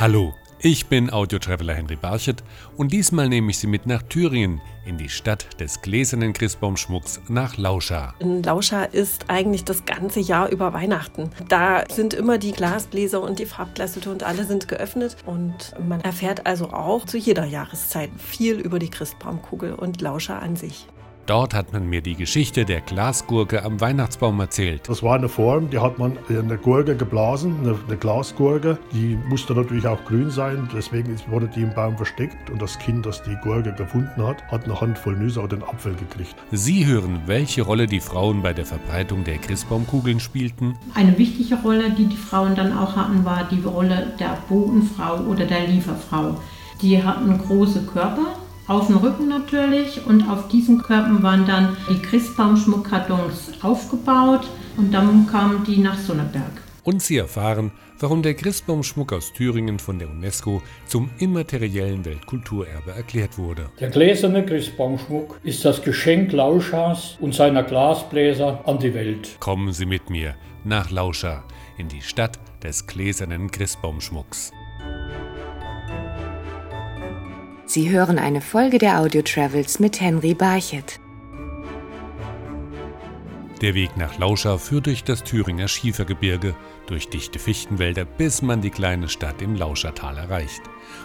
Hallo, ich bin Audio-Traveler Henry Barchet und diesmal nehme ich Sie mit nach Thüringen, in die Stadt des gläsernen Christbaumschmucks nach Lauscha. In Lauscha ist eigentlich das ganze Jahr über Weihnachten. Da sind immer die Glasbläser und die Farbglashütte und alle sind geöffnet und man erfährt also auch zu jeder Jahreszeit viel über die Christbaumkugel und Lauscha an sich. Dort hat man mir die Geschichte der Glasgurke am Weihnachtsbaum erzählt. Das war eine Form, die hat man in eine Gurke geblasen, eine, eine Glasgurke. Die musste natürlich auch grün sein, deswegen wurde die im Baum versteckt und das Kind, das die Gurke gefunden hat, hat eine Handvoll Nüsse oder den Apfel gekriegt. Sie hören, welche Rolle die Frauen bei der Verbreitung der Christbaumkugeln spielten. Eine wichtige Rolle, die die Frauen dann auch hatten, war die Rolle der Bodenfrau oder der Lieferfrau. Die hatten große Körper, auf dem Rücken natürlich und auf diesen Körpern waren dann die Christbaumschmuckkartons aufgebaut und dann kamen die nach Sonneberg. Und Sie erfahren, warum der Christbaumschmuck aus Thüringen von der UNESCO zum immateriellen Weltkulturerbe erklärt wurde. Der gläserne Christbaumschmuck ist das Geschenk Lauschas und seiner Glasbläser an die Welt. Kommen Sie mit mir nach Lauscha in die Stadt des gläsernen Christbaumschmucks. Sie hören eine Folge der Audio Travels mit Henry Barchet. Der Weg nach Lauscha führt durch das Thüringer Schiefergebirge, durch dichte Fichtenwälder, bis man die kleine Stadt im Lauschertal erreicht.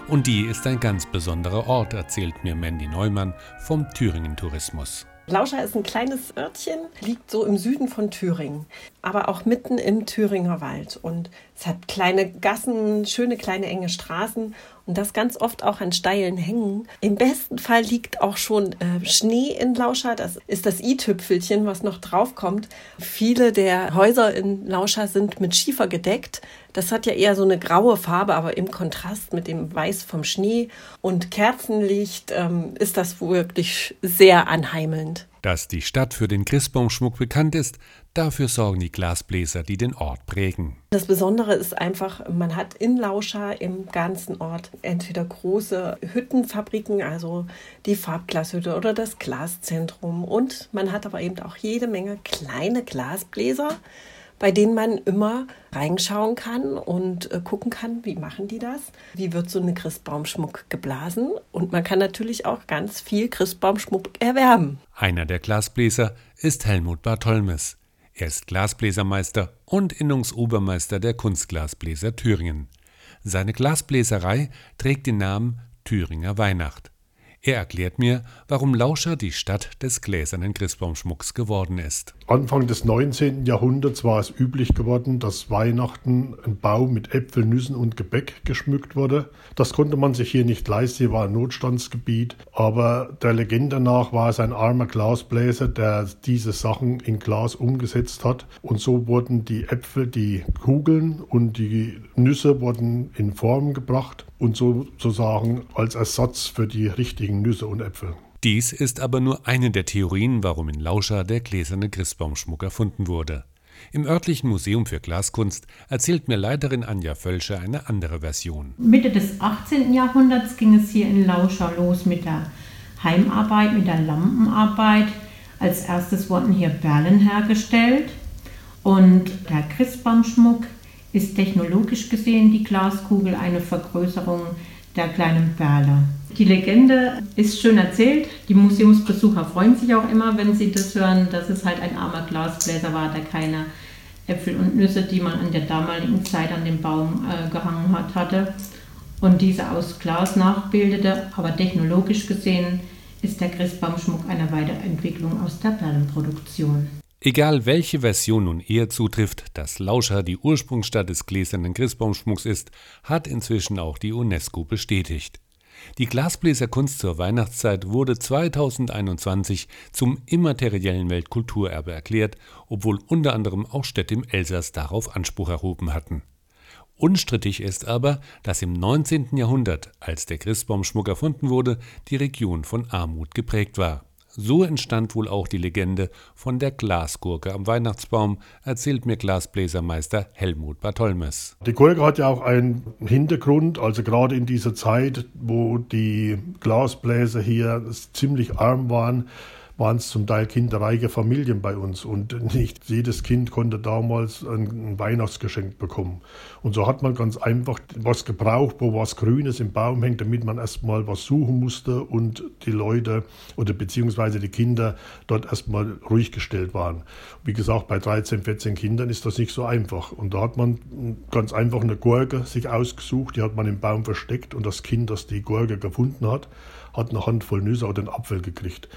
Und die ist ein ganz besonderer Ort, erzählt mir Mandy Neumann vom Thüringen Tourismus. Lauscha ist ein kleines Örtchen, liegt so im Süden von Thüringen, aber auch mitten im Thüringer Wald. Und es hat kleine Gassen, schöne kleine enge Straßen und das ganz oft auch an steilen Hängen. Im besten Fall liegt auch schon äh, Schnee in Lauscha. Das ist das i-Tüpfelchen, was noch draufkommt. Viele der Häuser in Lauscha sind mit Schiefer gedeckt. Das hat ja eher so eine graue Farbe, aber im Kontrast mit dem Weiß vom Schnee und Kerzenlicht ähm, ist das wirklich sehr anheimelnd. Dass die Stadt für den Christbaumschmuck bekannt ist, Dafür sorgen die Glasbläser, die den Ort prägen. Das Besondere ist einfach, man hat in Lauscha im ganzen Ort entweder große Hüttenfabriken, also die Farbglashütte oder das Glaszentrum. Und man hat aber eben auch jede Menge kleine Glasbläser, bei denen man immer reinschauen kann und äh, gucken kann, wie machen die das? Wie wird so ein Christbaumschmuck geblasen? Und man kann natürlich auch ganz viel Christbaumschmuck erwerben. Einer der Glasbläser ist Helmut Bartholmes. Er ist Glasbläsermeister und Innungsobermeister der Kunstglasbläser Thüringen. Seine Glasbläserei trägt den Namen Thüringer Weihnacht. Er erklärt mir, warum Lauscher die Stadt des gläsernen Christbaumschmucks geworden ist. Anfang des 19. Jahrhunderts war es üblich geworden, dass Weihnachten ein Baum mit Äpfeln, Nüssen und Gebäck geschmückt wurde. Das konnte man sich hier nicht leisten, hier war ein Notstandsgebiet. Aber der Legende nach war es ein armer Glasbläser, der diese Sachen in Glas umgesetzt hat. Und so wurden die Äpfel, die Kugeln und die Nüsse wurden in Form gebracht und sozusagen als Ersatz für die richtigen Nüsse und Äpfel. Dies ist aber nur eine der Theorien, warum in Lauscha der gläserne Christbaumschmuck erfunden wurde. Im örtlichen Museum für Glaskunst erzählt mir Leiterin Anja Völscher eine andere Version. Mitte des 18. Jahrhunderts ging es hier in Lauscha los mit der Heimarbeit, mit der Lampenarbeit. Als erstes wurden hier Perlen hergestellt und der Christbaumschmuck ist technologisch gesehen die Glaskugel eine Vergrößerung der kleinen Perle. Die Legende ist schön erzählt. Die Museumsbesucher freuen sich auch immer, wenn sie das hören, dass es halt ein armer Glasbläser war, der keine Äpfel und Nüsse, die man an der damaligen Zeit an den Baum äh, gehangen hat, hatte und diese aus Glas nachbildete. Aber technologisch gesehen ist der Christbaumschmuck eine Weiterentwicklung aus der Perlenproduktion. Egal welche Version nun eher zutrifft, dass Lauscha die Ursprungsstadt des gläsernen Christbaumschmucks ist, hat inzwischen auch die UNESCO bestätigt. Die Glasbläserkunst zur Weihnachtszeit wurde 2021 zum immateriellen Weltkulturerbe erklärt, obwohl unter anderem auch Städte im Elsass darauf Anspruch erhoben hatten. Unstrittig ist aber, dass im 19. Jahrhundert, als der Christbaumschmuck erfunden wurde, die Region von Armut geprägt war. So entstand wohl auch die Legende von der Glasgurke am Weihnachtsbaum, erzählt mir Glasbläsermeister Helmut Bartholmes. Die Gurke hat ja auch einen Hintergrund, also gerade in dieser Zeit, wo die Glasbläser hier ziemlich arm waren, waren es zum Teil kinderreiche Familien bei uns und nicht jedes Kind konnte damals ein, Weihnachtsgeschenk bekommen. Und so hat man ganz einfach was gebraucht, wo was Grünes im Baum hängt, damit man erstmal was suchen musste und die Leute oder beziehungsweise die Kinder dort erstmal ruhig gestellt waren. Wie gesagt, bei 13, 14 Kindern ist das nicht so einfach. Und da hat man ganz einfach eine Gurke sich ausgesucht, die hat man im Baum versteckt und das Kind, das die Gurke gefunden hat, hat eine Handvoll Nüsse oder einen Apfel gekriegt.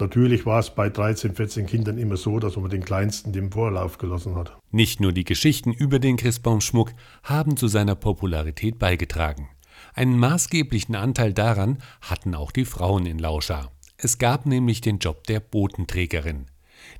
Natürlich war es bei 13, 14 Kindern immer so, dass man den Kleinsten den Vorlauf gelassen hat. Nicht nur die Geschichten über den Christbaumschmuck haben zu seiner Popularität beigetragen. Einen maßgeblichen Anteil daran hatten auch die Frauen in Lauscha. Es gab nämlich den Job der Botenträgerin.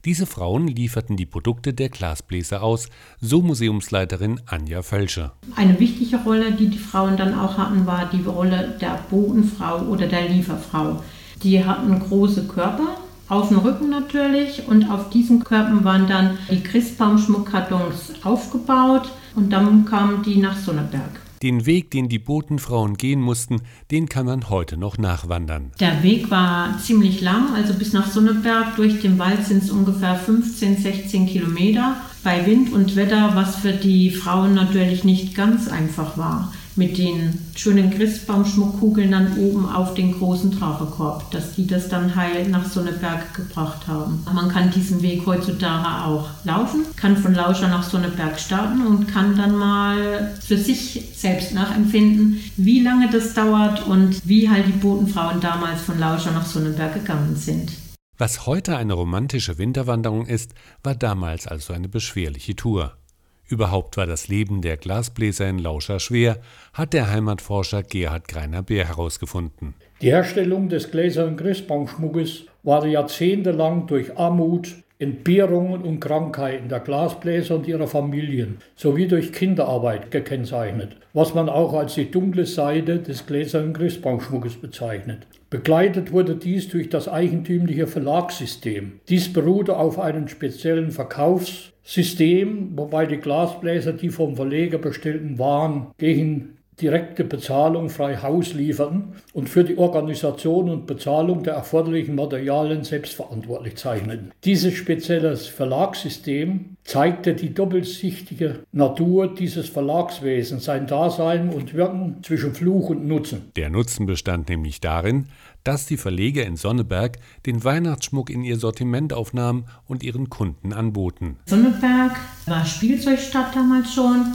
Diese Frauen lieferten die Produkte der Glasbläser aus, so Museumsleiterin Anja Völsche. Eine wichtige Rolle, die die Frauen dann auch hatten, war die Rolle der Botenfrau oder der Lieferfrau. Die hatten große Körper, auf dem Rücken natürlich, und auf diesen Körpern waren dann die Christbaumschmuckkartons aufgebaut und dann kamen die nach Sonneberg. Den Weg, den die Botenfrauen gehen mussten, den kann man heute noch nachwandern. Der Weg war ziemlich lang, also bis nach Sonneberg. Durch den Wald sind es ungefähr 15, 16 Kilometer. Bei Wind und Wetter, was für die Frauen natürlich nicht ganz einfach war mit den schönen Christbaumschmuckkugeln dann oben auf den großen Tragekorb, dass die das dann heil nach Sonneberg gebracht haben. Man kann diesen Weg heutzutage auch laufen, kann von Lauscher nach Sonneberg starten und kann dann mal für sich selbst nachempfinden, wie lange das dauert und wie halt die Botenfrauen damals von Lauscher nach Sonneberg gegangen sind. Was heute eine romantische Winterwanderung ist, war damals also eine beschwerliche Tour. Überhaupt war das Leben der Glasbläser in Lauscher schwer, hat der Heimatforscher Gerhard Greiner-Beer herausgefunden. Die Herstellung des gläsernen Christbaumschmuckes war jahrzehntelang durch Armut, Entbehrungen und Krankheiten der Glasbläser und ihrer Familien sowie durch Kinderarbeit gekennzeichnet, was man auch als die dunkle Seite des gläsernen Christbaumschmuckes bezeichnet. Begleitet wurde dies durch das eigentümliche Verlagssystem. Dies beruhte auf einem speziellen Verkaufs- System, wobei die Glasbläser die vom Verleger bestellten Waren gegen direkte Bezahlung frei Haus lieferten und für die Organisation und Bezahlung der erforderlichen Materialien selbstverantwortlich zeichneten. Dieses spezielle Verlagssystem zeigte die doppelsichtige Natur dieses Verlagswesens, sein Dasein und Wirken zwischen Fluch und Nutzen. Der Nutzen bestand nämlich darin, dass die Verleger in Sonneberg den Weihnachtsschmuck in ihr Sortiment aufnahmen und ihren Kunden anboten. Sonneberg war Spielzeugstadt damals schon.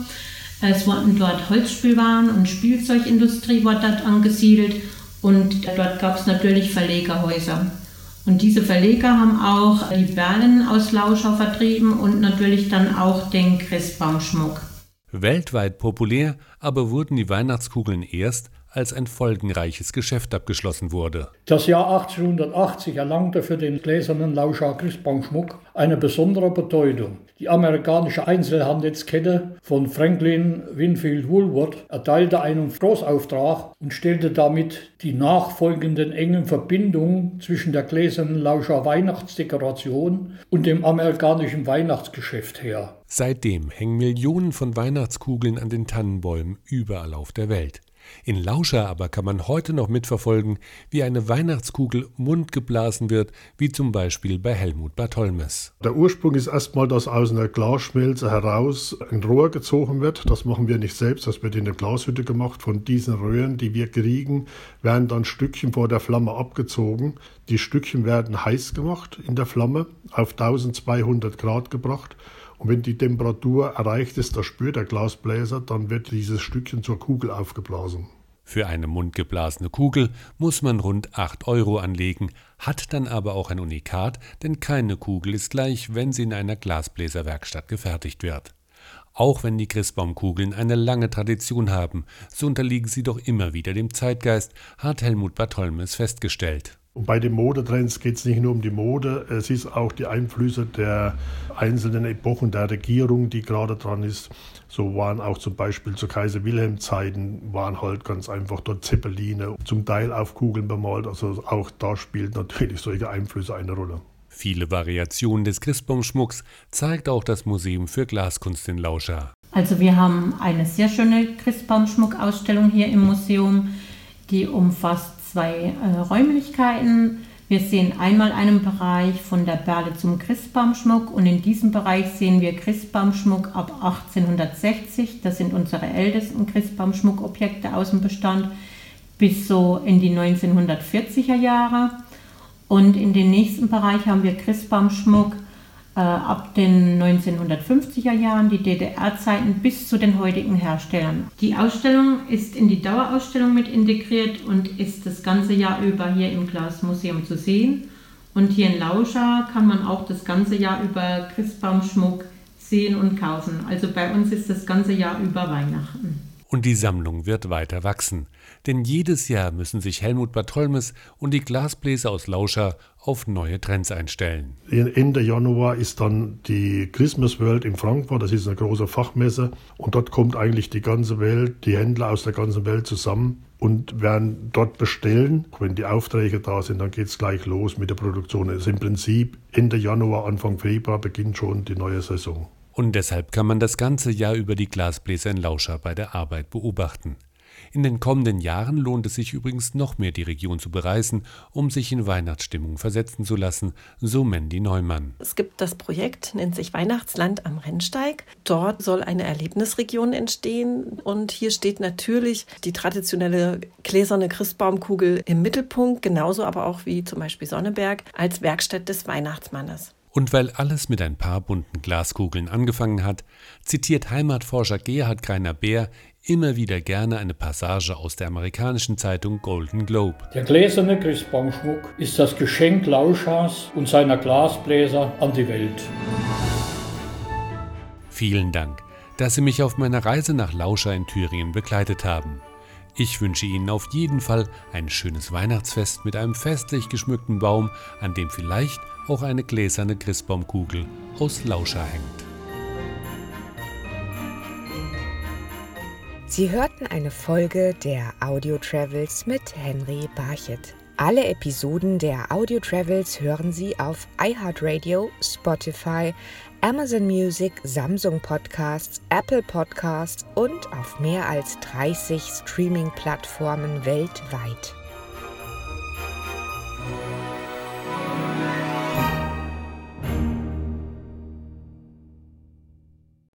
Es wurden dort Holzspielwaren und Spielzeugindustrie wurde dort angesiedelt und dort gab es natürlich Verlegerhäuser. Und diese Verleger haben auch die Perlen aus Lauschau vertrieben und natürlich dann auch den Christbaumschmuck. Weltweit populär aber wurden die Weihnachtskugeln erst, als ein folgenreiches Geschäft abgeschlossen wurde. Das Jahr 1880 erlangte für den gläsernen Lauscher Christbaumschmuck eine besondere Bedeutung. Die amerikanische Einzelhandelskette von Franklin Winfield Woolworth erteilte einen Großauftrag und stellte damit die nachfolgenden engen Verbindungen zwischen der gläsernen Lauscher Weihnachtsdekoration und dem amerikanischen Weihnachtsgeschäft her. Seitdem hängen Millionen von Weihnachtskugeln an den Tannenbäumen überall auf der Welt. In Lauscher aber kann man heute noch mitverfolgen, wie eine Weihnachtskugel mundgeblasen wird, wie zum Beispiel bei Helmut Bartholmes. Der Ursprung ist erstmal, dass aus einer Glasschmelze heraus ein Rohr gezogen wird. Das machen wir nicht selbst, das wird in der Glashütte gemacht. Von diesen Röhren, die wir kriegen, werden dann Stückchen vor der Flamme abgezogen. Die Stückchen werden heiß gemacht in der Flamme, auf 1200 Grad gebracht. Und wenn die Temperatur erreicht ist, das spürt der Glasbläser, dann wird dieses Stückchen zur Kugel aufgeblasen. Für eine mundgeblasene Kugel muss man rund 8 Euro anlegen, hat dann aber auch ein Unikat, denn keine Kugel ist gleich, wenn sie in einer Glasbläserwerkstatt gefertigt wird. Auch wenn die Christbaumkugeln eine lange Tradition haben, so unterliegen sie doch immer wieder dem Zeitgeist, hat Helmut Bartholmes festgestellt. Und bei den Modetrends geht es nicht nur um die Mode, es ist auch die Einflüsse der einzelnen Epochen der Regierung, die gerade dran ist. So waren auch zum Beispiel zu Kaiser Wilhelm Zeiten waren halt ganz einfach dort Zeppeline, zum Teil auf Kugeln bemalt. Also auch da spielt natürlich solche Einflüsse eine Rolle. Viele Variationen des Christbaumschmucks zeigt auch das Museum für Glaskunst in Lauscha. Also wir haben eine sehr schöne Christbaumschmuckausstellung hier im Museum, die umfasst zwei äh, Räumlichkeiten. Wir sehen einmal einen Bereich von der Perle zum Christbaumschmuck und in diesem Bereich sehen wir Christbaumschmuck ab 1860. Das sind unsere ältesten Christbaumschmuckobjekte aus dem Bestand bis so in die 1940er Jahre. Und in den nächsten Bereich haben wir Christbaumschmuck ab den 1950er Jahren, die DDR-Zeiten bis zu den heutigen Herstellern. Die Ausstellung ist in die Dauerausstellung mit integriert und ist das ganze Jahr über hier im Glasmuseum zu sehen. Und hier in Lauscha kann man auch das ganze Jahr über Christbaumschmuck sehen und kaufen. Also bei uns ist das ganze Jahr über Weihnachten. Und die Sammlung wird weiter wachsen. Denn jedes Jahr müssen sich Helmut Bartholmes und die Glasbläser aus Lauscher auf neue Trends einstellen. Ende Januar ist dann die Christmas World in Frankfurt, das ist eine große Fachmesse und dort kommt eigentlich die ganze Welt, die Händler aus der ganzen Welt zusammen und werden dort bestellen. Wenn die Aufträge da sind, dann geht es gleich los mit der Produktion. Also im Prinzip Ende Januar, Anfang Februar beginnt schon die neue Saison. Und deshalb kann man das ganze Jahr über die Glasbläser in Lauscher bei der Arbeit beobachten. In den kommenden Jahren lohnt es sich übrigens noch mehr, die Region zu bereisen, um sich in Weihnachtsstimmung versetzen zu lassen, so Mandy Neumann. Es gibt das Projekt, nennt sich Weihnachtsland am Rennsteig. Dort soll eine Erlebnisregion entstehen und hier steht natürlich die traditionelle gläserne Christbaumkugel im Mittelpunkt, genauso aber auch wie zum Beispiel Sonneberg als Werkstatt des Weihnachtsmannes. Und weil alles mit ein paar bunten Glaskugeln angefangen hat, zitiert Heimatforscher Gerhard Greiner-Bär immer wieder gerne eine Passage aus der amerikanischen Zeitung Golden Globe. Der gläserne Christbaumschmuck ist das Geschenk Lauschas und seiner Glasbläser an die Welt. Vielen Dank, dass Sie mich auf meiner Reise nach Lauscha in Thüringen begleitet haben. Ich wünsche Ihnen auf jeden Fall ein schönes Weihnachtsfest mit einem festlich geschmückten Baum, an dem vielleicht auch eine gläserne Christbaumkugel aus Lauscha hängt. Sie hörten eine Folge der Audio Travels mit Henry Barchet. Alle Episoden der Audio Travels hören Sie auf iHeartRadio, Spotify, Amazon Music, Samsung Podcasts, Apple Podcasts und auf mehr als 30 Streaming-Plattformen weltweit.